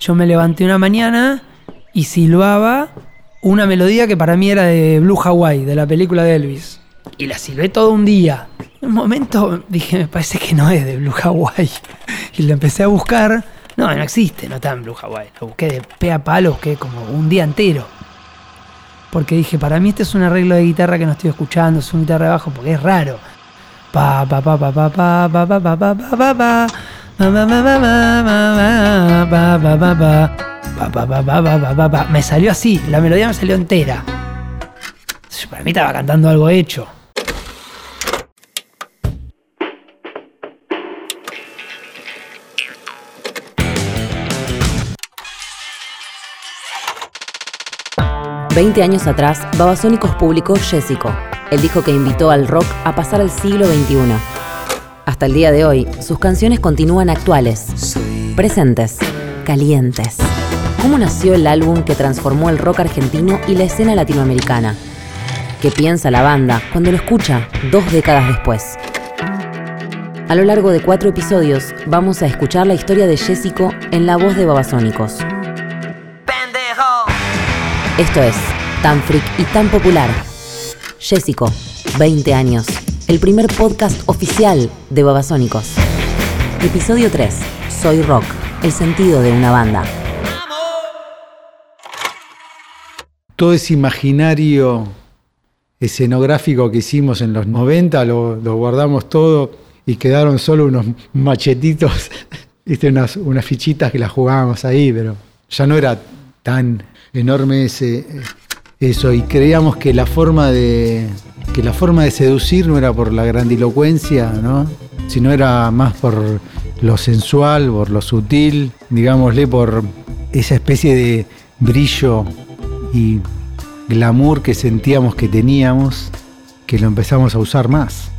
yo me levanté una mañana y silbaba una melodía que para mí era de Blue Hawaii, de la película de Elvis. Y la silbé todo un día. En un momento dije, me parece que no es de Blue Hawaii. Y la empecé a buscar. No, no existe, no está en Blue Hawaii. Lo busqué de pe a palo, busqué como un día entero. Porque dije, para mí este es un arreglo de guitarra que no estoy escuchando, es un guitarra de bajo porque es raro. Pa pa pa pa pa pa pa pa pa pa pa pa pa me salió así, la melodía me salió entera. Para mí estaba cantando algo hecho. Veinte años atrás, Babasónicos publicó Jessico, el disco que invitó al rock a pasar al siglo XXI. Hasta el día de hoy, sus canciones continúan actuales, presentes, calientes. ¿Cómo nació el álbum que transformó el rock argentino y la escena latinoamericana? ¿Qué piensa la banda cuando lo escucha dos décadas después? A lo largo de cuatro episodios vamos a escuchar la historia de Jessico en la voz de Babasónicos. Esto es Tan Freak y Tan Popular. Jessico, 20 años. El primer podcast oficial de Babasónicos. Episodio 3. Soy Rock. El sentido de una banda. Todo ese imaginario escenográfico que hicimos en los 90 lo, guardamos todo y quedaron solo unos machetitos, ¿viste? Unas, unas fichitas que las jugábamos ahí, pero ya no era tan enorme ese, eso. Y creíamos que la forma de que la forma de seducir no era por la grandilocuencia, ¿no? sino era más por lo sensual, por lo sutil, digámosle, por esa especie de brillo y glamour que sentíamos que teníamos, que lo empezamos a usar más.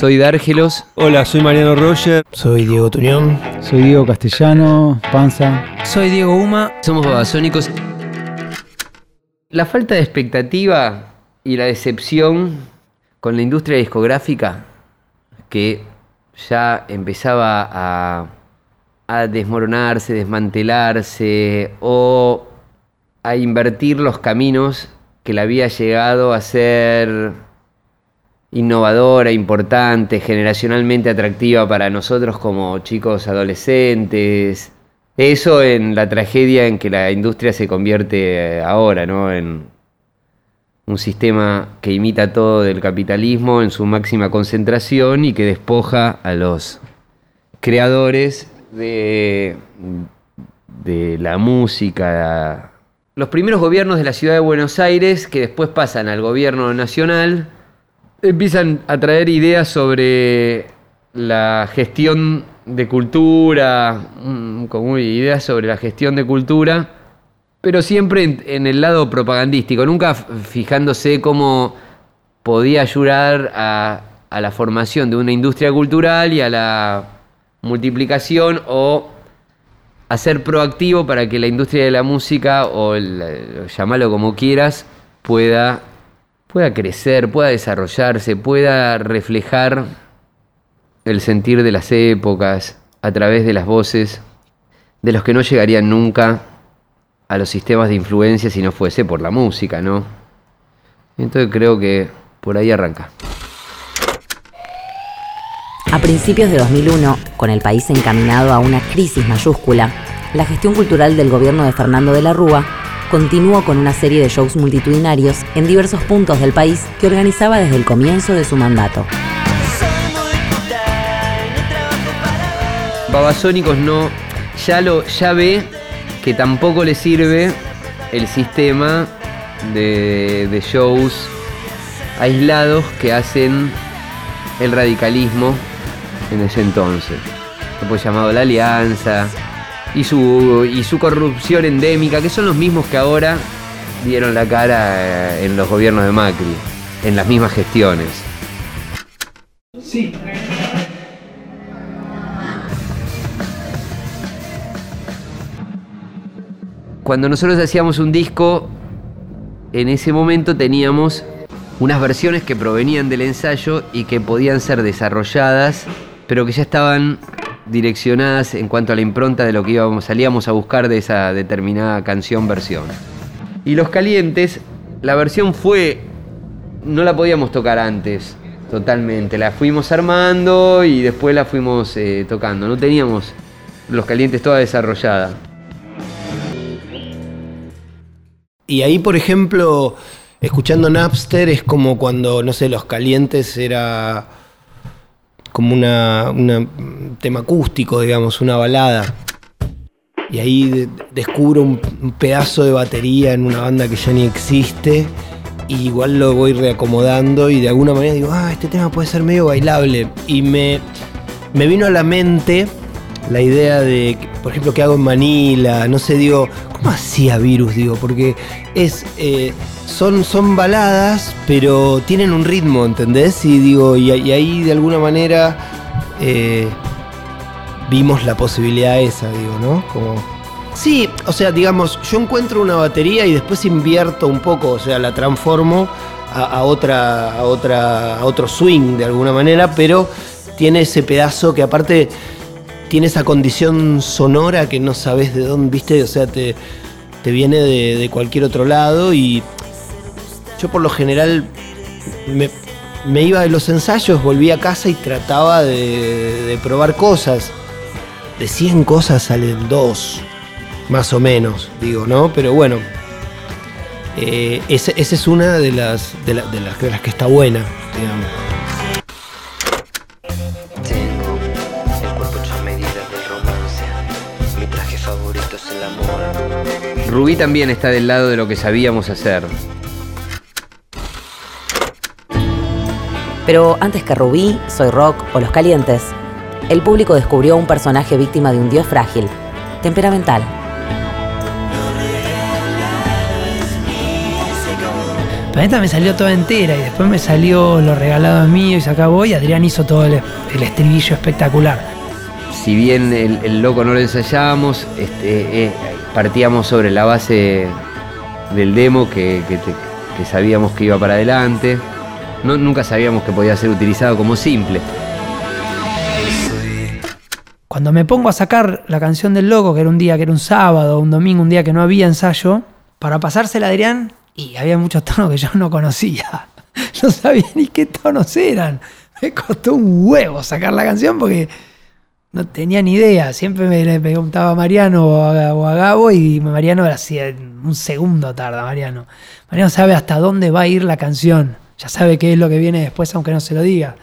Soy Dárgelos. Hola, soy Mariano Roger. Soy Diego Tuñón. Soy Diego Castellano, Panza. Soy Diego Uma. Somos babasónicos. La falta de expectativa y la decepción con la industria discográfica que ya empezaba a, a desmoronarse, desmantelarse o a invertir los caminos que le había llegado a ser innovadora, importante, generacionalmente atractiva para nosotros como chicos adolescentes. Eso en la tragedia en que la industria se convierte eh, ahora, ¿no? En un sistema que imita todo del capitalismo en su máxima concentración y que despoja a los creadores de, de la música. Los primeros gobiernos de la ciudad de Buenos Aires, que después pasan al gobierno nacional, empiezan a traer ideas sobre la gestión de cultura, mm, como ideas sobre la gestión de cultura, pero siempre en, el lado propagandístico, nunca fijándose cómo podía ayudar a, la formación de una industria cultural y a la multiplicación o a ser proactivo para que la industria de la música, o llamarlo como quieras, pueda pueda crecer, pueda desarrollarse, pueda reflejar el sentir de las épocas a través de las voces de los que no llegarían nunca a los sistemas de influencia si no fuese por la música, ¿no? Entonces creo que por ahí arranca. A principios de 2001, con el país encaminado a una crisis mayúscula, la gestión cultural del gobierno de Fernando de la Rúa continuó con una serie de shows multitudinarios en diversos puntos del país que organizaba desde el comienzo de su mandato. Babasónicos no, ya, lo, ya ve que tampoco le sirve el sistema de, de shows aislados que hacen el radicalismo en ese entonces. Después llamado La Alianza, y su, y su corrupción endémica, que son los mismos que ahora dieron la cara eh, en los gobiernos de Macri, en las mismas gestiones. Sí. Cuando nosotros hacíamos un disco, en ese momento teníamos unas versiones que provenían del ensayo y que podían ser desarrolladas, pero que ya estaban direccionadas en cuanto a la impronta de lo que íbamos, salíamos a buscar de esa determinada canción versión. Y Los Calientes, la versión fue, no la podíamos tocar antes, totalmente, la fuimos armando y después la fuimos eh, tocando, no teníamos Los Calientes toda desarrollada. Y ahí, por ejemplo, escuchando Napster es como cuando, no sé, Los Calientes era como una, un tema acústico, digamos, una balada. Y ahí de- descubro un, un pedazo de batería en una banda que ya ni existe. Y igual lo voy reacomodando y de alguna manera digo, ah, este tema puede ser medio bailable. Y me, me vino a la mente la idea de, por ejemplo, que hago en Manila, no sé, digo, ¿cómo hacía Virus? Digo, porque es, eh, son, son baladas, pero tienen un ritmo, ¿entendés? Y digo, y, ahí de alguna manera eh, vimos la posibilidad esa, digo, ¿no? Como, sí, o sea, digamos, yo encuentro una batería y después invierto un poco, o sea, la transformo a, otra, a otra, a otro swing de alguna manera, pero tiene ese pedazo que aparte tiene esa condición sonora que no sabes de dónde, viste, o sea, te, te viene de cualquier otro lado y yo por lo general me, me iba de los ensayos, volvía a casa y trataba de, de probar cosas. De 100 cosas salen dos, más o menos, digo, ¿no? Pero bueno, eh, esa esa es una de las, de, la- de las, de las que está buena, digamos. Tengo el cuerpo hecho a medida del romance. Mi traje favorito es el amor. Rubí también está del lado de lo que sabíamos hacer. Pero antes que Rubí, Soy Rock o Los Calientes, el público descubrió un personaje víctima de un dios frágil, temperamental. Pero esta me salió toda entera y después me salió lo regalado mío y se acabó y Adrián hizo todo el, el estribillo espectacular. Si bien el, el loco no lo ensayábamos, este, eh, partíamos sobre la base del demo que, que te- que sabíamos que iba para adelante. Nunca sabíamos que podía ser utilizado como simple. Cuando me pongo a sacar la canción del loco, que era un día, que era un sábado, un domingo, un día que no había ensayo, para pasársela Adrián, y había muchos tonos que yo no conocía. No sabía ni qué tonos eran. Me costó un huevo sacar la canción porque no tenía ni idea. Siempre me preguntaba a Mariano o a, o a Gabo y Mariano así, un segundo tarda Mariano. Mariano sabe hasta dónde va a ir la canción. Ya sabe qué es lo que viene después, aunque no se lo diga.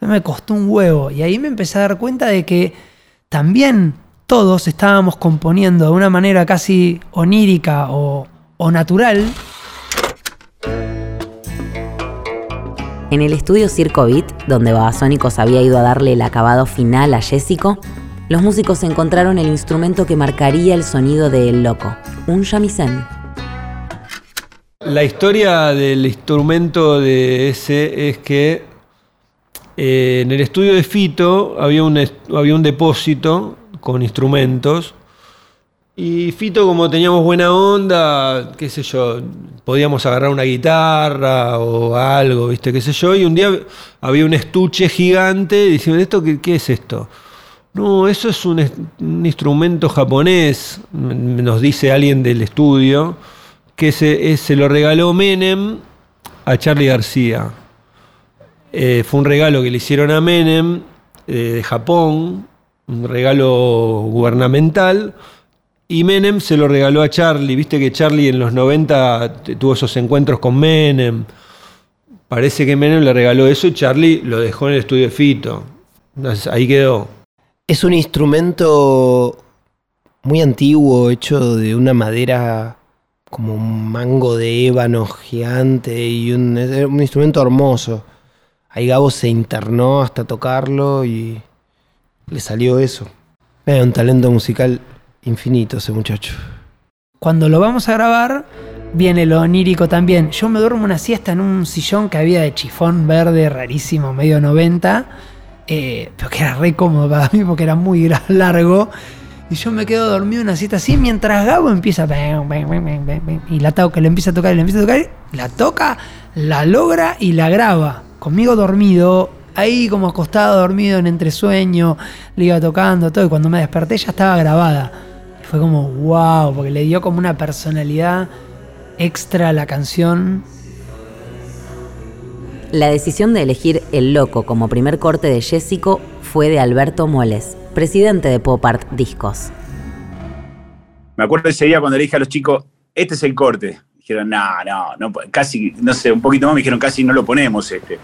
Me costó un huevo. Y ahí me empecé a dar cuenta de que también todos estábamos componiendo de una manera casi onírica o, o natural. En el estudio Circo Beat, donde Babasónicos había ido a darle el acabado final a Jessico, los músicos encontraron el instrumento que marcaría el sonido de El Loco, un shamisen. La historia del instrumento de ese es que eh, en el estudio de Fito había un, había un depósito con instrumentos y Fito como teníamos buena onda, qué sé yo, podíamos agarrar una guitarra o algo, viste, qué sé yo, y un día había un estuche gigante diciendo, ¿esto qué, es esto? No, eso es un, instrumento japonés, nos dice alguien del estudio, que se, eh, se lo regaló Menem a Charlie García. Eh, fue un regalo que le hicieron a Menem eh, de Japón, un regalo gubernamental, y Menem se lo regaló a Charlie. Viste que Charlie en los 90 t- tuvo esos encuentros con Menem. Parece que Menem le regaló eso y Charlie lo dejó en el estudio de Fito. Entonces, ahí quedó. Es un instrumento muy antiguo, hecho de una madera como un mango de ébano gigante y un, un instrumento hermoso. Ahí Gabo se internó hasta tocarlo y le salió eso. Era un talento musical infinito ese muchacho. Cuando lo vamos a grabar, viene lo onírico también. Yo me duermo una siesta en un sillón que había de chifón verde rarísimo, medio 90, eh, pero que era re cómodo para mí porque era muy largo. Y yo me quedo dormido en una siesta así mientras Gabo empieza. Y la toca, le empieza a tocar, le empieza a tocar. La toca, la logra y la graba. Conmigo dormido, ahí como acostado, dormido en entresueño, le iba tocando todo. Y cuando me desperté ya estaba grabada. Y fue como, wow, porque le dio como una personalidad extra a la canción. La decisión de elegir El Loco como primer corte de Jessico fue de Alberto Moles, presidente de Pop Art Discos. Me acuerdo ese día cuando le dije a los chicos, este es el corte. Dijeron, no, no, no, casi, no sé, un poquito más me dijeron, casi no lo ponemos este.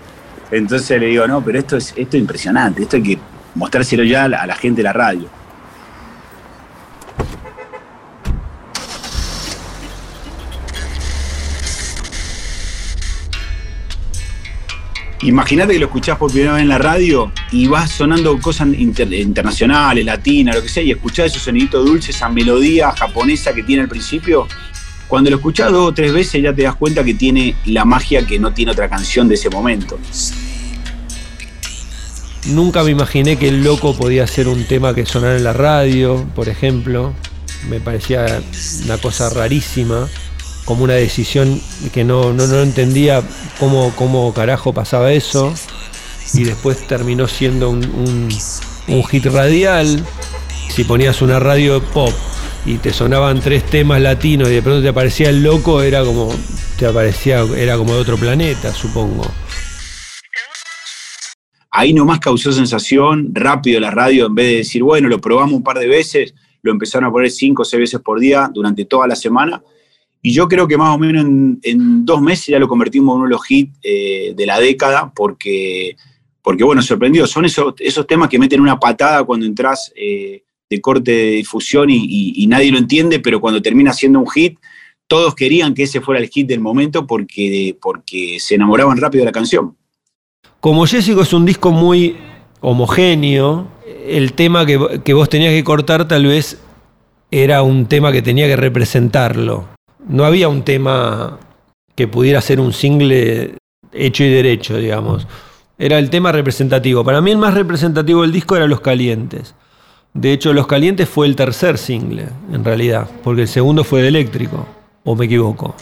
Entonces le digo, no, pero esto es, esto es impresionante, esto hay que mostrárselo ya a la, a la gente de la radio. Imagínate que lo escuchás por primera vez en la radio y vas sonando cosas inter- internacionales, latinas, lo que sea, y escuchás esos soniditos dulces, esa melodía japonesa que tiene al principio. Cuando lo escuchás dos o tres veces ya te das cuenta que tiene la magia que no tiene otra canción de ese momento. Nunca me imaginé que el loco podía ser un tema que sonara en la radio, por ejemplo. Me parecía una cosa rarísima, como una decisión que no, no, no entendía cómo, cómo carajo pasaba eso. Y después terminó siendo un, un- un hit radial. Si ponías una radio pop y te sonaban tres temas latinos y de pronto te aparecía el loco, era como, te aparecía, era como de otro planeta, supongo. Ahí nomás causó sensación, rápido la radio, en vez de decir, bueno, lo probamos un par de veces, lo empezaron a poner cinco o seis veces por día durante toda la semana. Y yo creo que más o menos en, dos meses ya lo convertimos en uno de los hits eh, de la década, porque, porque bueno, sorprendió. Son esos, esos temas que meten una patada cuando entras eh, de corte de difusión y nadie lo entiende, pero cuando termina siendo un hit, todos querían que ese fuera el hit del momento porque, porque se enamoraban rápido de la canción. Como Jessico es un disco muy homogéneo, el tema que, que vos tenías que cortar tal vez era un tema que tenía que representarlo. No había un tema que pudiera ser un single hecho y derecho, digamos. Era el tema representativo. Para mí el más representativo del disco era Los Calientes. De hecho, Los Calientes fue el tercer single, en realidad, porque el segundo fue de Eléctrico, o me equivoco.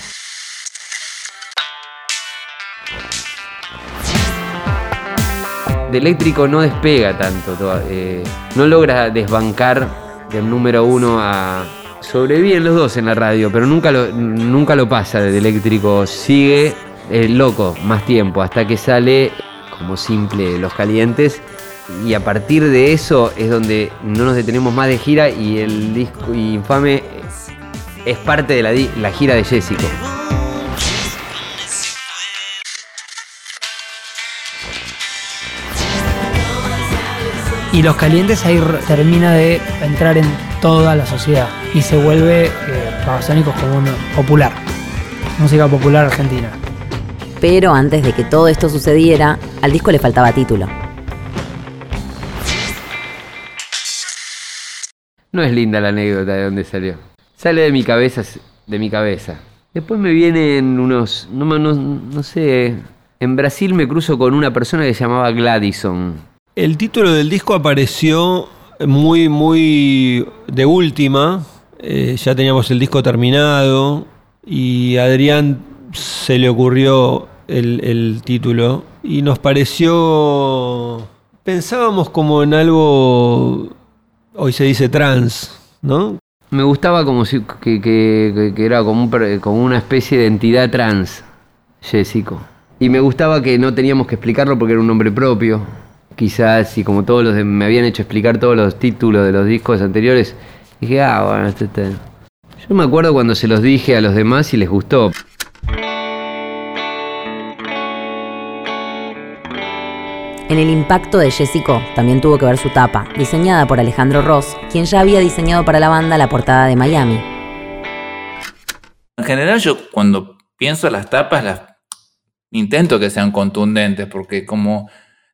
de eléctrico no despega tanto, eh, no logra desbancar del número uno a... Sobreviven los dos en la radio, pero nunca lo, nunca lo pasa de eléctrico, sigue eh, loco más tiempo, hasta que sale como simple Los Calientes, y a partir de eso es donde no nos detenemos más de gira y el disco infame es parte de la, la gira de Jessico. Y Los Calientes ahí termina de entrar en toda la sociedad y se vuelve eh, Babasónicos como uno popular. Música popular argentina. Pero antes de que todo esto sucediera, al disco le faltaba título. No es linda la anécdota de dónde salió. Sale de mi cabeza, de mi cabeza. Después me vienen unos, no, no sé, en Brasil me cruzo con una persona que se llamaba Gladison. El título del disco apareció muy, muy de última. Eh, ya teníamos el disco terminado y a Adrián se le ocurrió el, el título y nos pareció... Pensábamos como en algo, hoy se dice trans, ¿no? Me gustaba como si que, que- que- era como, un como una especie de entidad trans, Jessico. Y me gustaba que no teníamos que explicarlo porque era un nombre propio. Quizás, y como todos los de- me habían hecho explicar todos los títulos de los discos anteriores, dije, ah, bueno, este, este". Yo me acuerdo cuando se los dije a los demás y les gustó. En el impacto de Jessico también tuvo que ver su tapa, diseñada por Alejandro Ross, quien ya había diseñado para la banda la portada de Miami. En general yo cuando pienso en las tapas las intento que sean contundentes porque como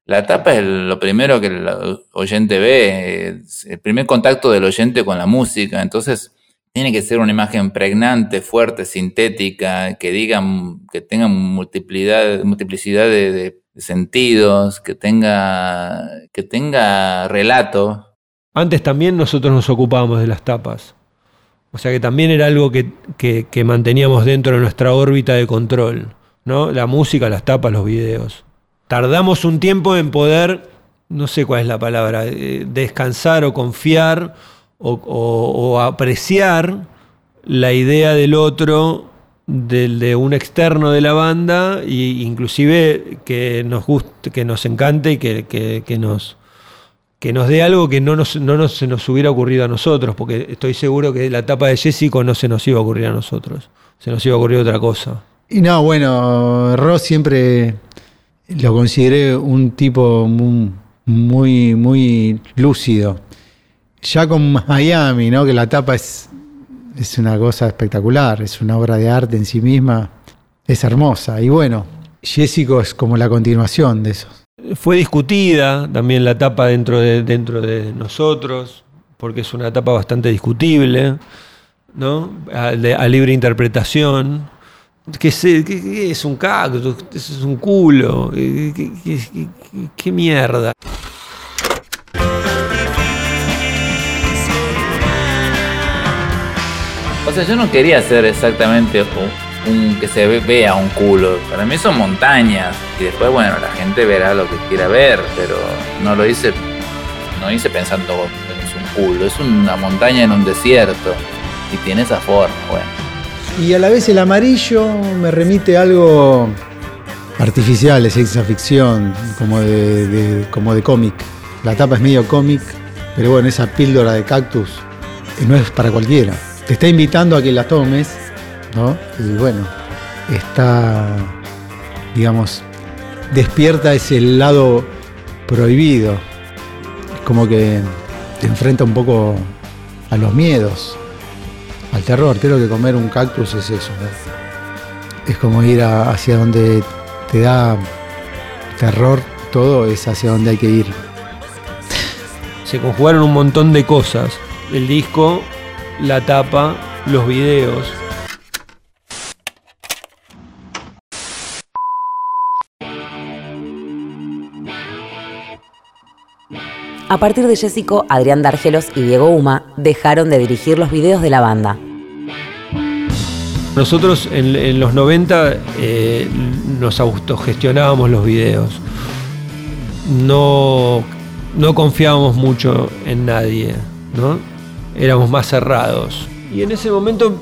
la tapa es lo primero que el oyente ve, el primer contacto del oyente con la música, entonces tiene que ser una imagen pregnante, fuerte, sintética, que diga, que tenga multiplicidad, de sentidos, que tenga, que tenga relato, Antes también nosotros nos ocupábamos de las tapas. O sea que también era algo que, que- que manteníamos dentro de nuestra órbita de control. ¿no? La música, las tapas, los videos. Tardamos un tiempo en poder, no sé cuál es la palabra, eh, descansar o confiar o, apreciar la idea del otro, del, de un externo de la banda, e inclusive que nos guste, que nos encante y que, que- que nos, que nos dé algo que no, nos, no se nos hubiera ocurrido a nosotros, porque estoy seguro que la tapa de Jessico no se nos iba a ocurrir a nosotros, se nos iba a ocurrir otra cosa. Y no, bueno, Ross siempre lo consideré un tipo mu- muy, muy lúcido. Ya con Miami, ¿no? Que la tapa es, es una cosa espectacular, es una obra de arte en sí misma, es hermosa. Y bueno, Jessico es como la continuación de eso. Fue discutida también la tapa dentro de, dentro de nosotros, porque es una tapa bastante discutible, ¿no? A, a libre interpretación. ¿Qué, es un cactus? Es un culo. ¿Qué, mierda? O sea, yo no quería hacer exactamente un, que se ve- vea un culo. Para mí son montañas. Y después, bueno, la gente verá lo que quiera ver, pero no lo hice, no hice pensando es un culo. Es una montaña en un desierto. Y tiene esa forma, bueno. Y a la vez el amarillo me remite a algo artificial, de ciencia ficción, como de, de- como de cómic. La tapa es medio cómic, pero bueno, esa píldora de cactus eh, no es para cualquiera. Te está invitando a que la tomes, ¿no? Y bueno, está, digamos, despierta ese lado prohibido. Como que te enfrenta un poco a los miedos al terror. Creo que comer un cactus es eso. ¿no? Es como ir a- hacia donde te da terror, todo es hacia donde hay que ir. Se conjugaron un montón de cosas. El disco, la tapa, los videos. A partir de Jessico, Adrián Dargelos y Diego Uma dejaron de dirigir los videos de la banda. Nosotros en, los 90 eh, nos autogestionábamos los videos. No, no confiábamos mucho en nadie, ¿no? Éramos más cerrados. Y en ese momento,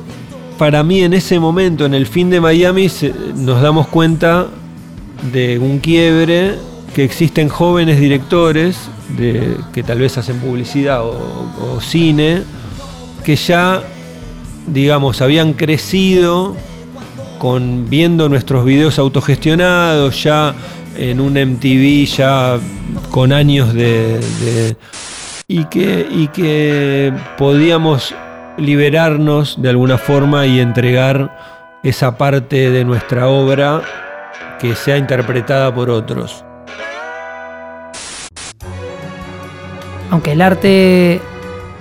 para mí, en ese momento, en el fin de Miami, nos damos cuenta de un quiebre que existen jóvenes directores de, que tal vez hacen publicidad o cine que ya digamos, habían crecido con viendo nuestros videos autogestionados, ya en un MTV, ya con años de. y, que, y que podíamos liberarnos de alguna forma y entregar esa parte de nuestra obra que sea interpretada por otros. aunque el arte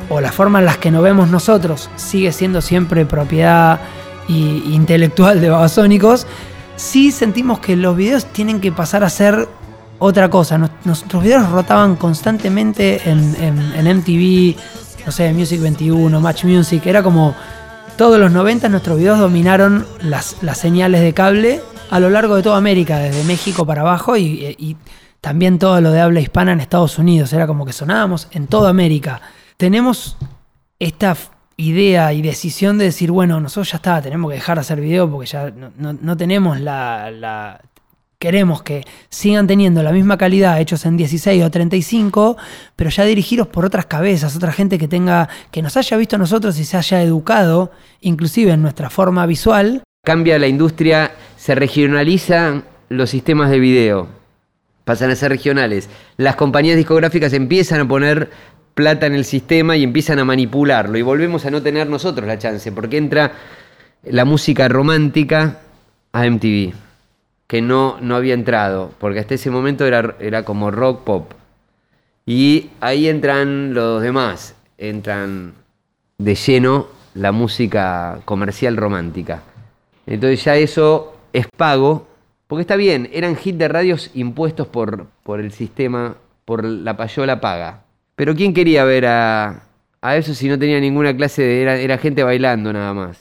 o la forma en las que nos vemos nosotros sigue siendo siempre propiedad y- intelectual de Babasónicos, sí sentimos que los videos tienen que pasar a ser otra cosa. Nuestros videos rotaban constantemente en, MTV, no sé, Music 21, Match Music. Era como todos los 90 nuestros videos dominaron las, las señales de cable a lo largo de toda América, desde México para abajo y también todo lo de habla hispana en Estados Unidos. Era como que sonábamos en toda América. Tenemos esta idea y decisión de decir, bueno, nosotros ya está, tenemos que dejar de hacer video porque ya no, no- tenemos la, Queremos que sigan teniendo la misma calidad hechos en 16 o 35, pero ya dirigidos por otras cabezas, otra gente que tenga, que nos haya visto a nosotros y se haya educado, inclusive en nuestra forma visual, Cambia la industria, se regionalizan los sistemas de video, pasan a ser regionales. Las compañías discográficas empiezan a poner plata en el sistema y empiezan a manipularlo y volvemos a no tener nosotros la chance, porque entra la música romántica a MTV, que no, no había entrado, porque hasta ese momento era, era como rock pop. Y ahí entran los demás, entran de lleno la música comercial romántica. Entonces ya eso es pago, porque está bien, eran hit de radios impuestos por, por el sistema, por la payola paga. Pero ¿quién quería ver a, a eso si no tenía ninguna clase de... Era, era gente bailando nada más.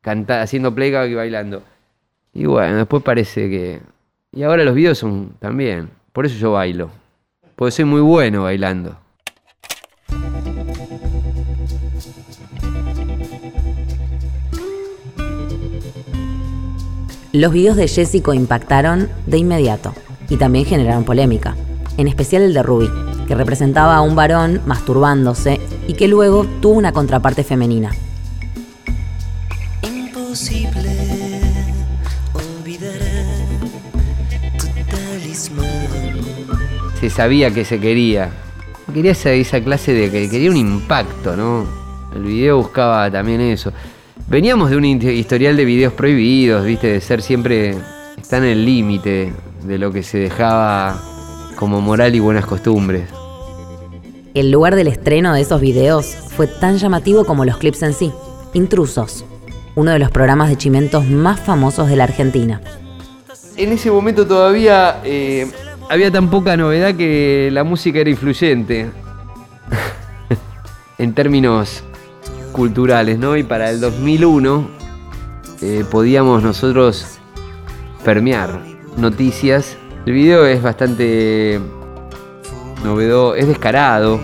Canta, haciendo playback y bailando. Y bueno, después parece que... Y ahora los videos son también. Por eso yo bailo. Porque soy muy bueno bailando. Los videos de Jessico impactaron de inmediato y también generaron polémica, en especial el de Ruby, que representaba a un varón masturbándose y que luego tuvo una contraparte femenina. Imposible olvidar tu talismán. Se sabía que se quería. Quería esa, esa clase de que quería un impacto, ¿no? El video buscaba también eso. Veníamos de un historial de videos prohibidos, viste, de ser siempre. Está en el límite de lo que se dejaba como moral y buenas costumbres. El lugar del estreno de esos videos fue tan llamativo como los clips en sí. Intrusos, uno de los programas de chimentos más famosos de la Argentina. En ese momento todavía eh, había tan poca novedad que la música era influyente en términos culturales, ¿no? Y para el 2001 eh, podíamos nosotros permear noticias. El video es bastante novedoso, es descarado,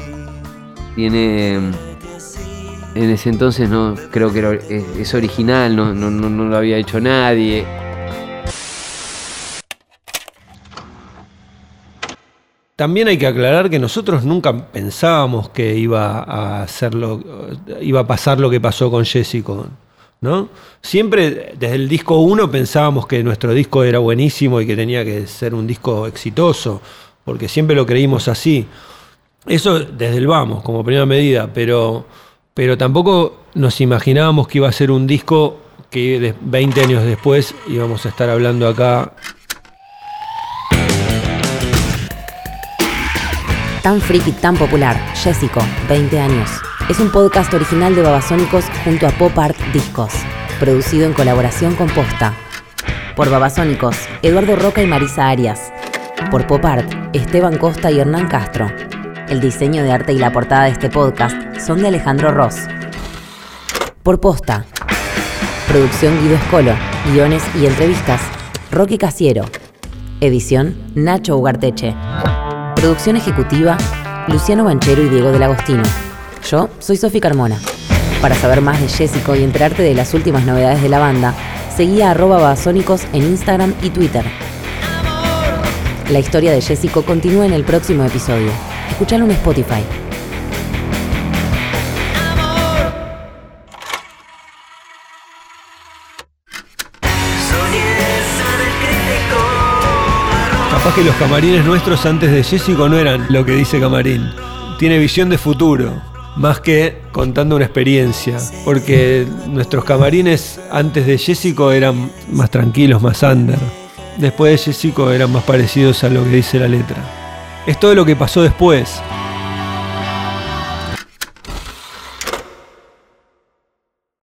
tiene en ese entonces no creo que es, original, no, no, no, no lo había hecho nadie. También hay que aclarar que nosotros nunca pensábamos que iba a hacerlo, iba a pasar lo que pasó con Jessico, ¿no? Siempre desde el disco 1 pensábamos que nuestro disco era buenísimo y que tenía que ser un disco exitoso, porque siempre lo creímos así. Eso desde el vamos, como primera medida, pero, pero tampoco nos imaginábamos que iba a ser un disco que de- 20 años después íbamos a estar hablando acá Tan friki, tan popular, Jessico, 20 años. Es un podcast original de Babasónicos junto a Pop Art Discos, producido en colaboración con Posta. Por Babasónicos, Eduardo Roca y Marisa Arias. Por Pop Art, Esteban Costa y Hernán Castro. El diseño de arte y la portada de este podcast son de Alejandro Ross. Por Posta. Producción Guido Escolo. Guiones y entrevistas. Roque Casiero. Edición Nacho Ugarteche. Producción ejecutiva, Luciano Banchero y Diego del Agostino. Yo soy Sofi Carmona. Para saber más de Jessico y enterarte de las últimas novedades de la banda, seguí a arroba babasónicos en Instagram y Twitter. La historia de Jessico continúa en el próximo episodio. Escuchalo en Spotify. Capaz que los camarines nuestros antes de Jessico no eran lo que dice Camarín. Tiene visión de futuro, más que contando una experiencia. Porque nuestros camarines antes de Jessico eran más tranquilos, más under. Después de Jessico eran más parecidos a lo que dice la letra. Es todo lo que pasó después.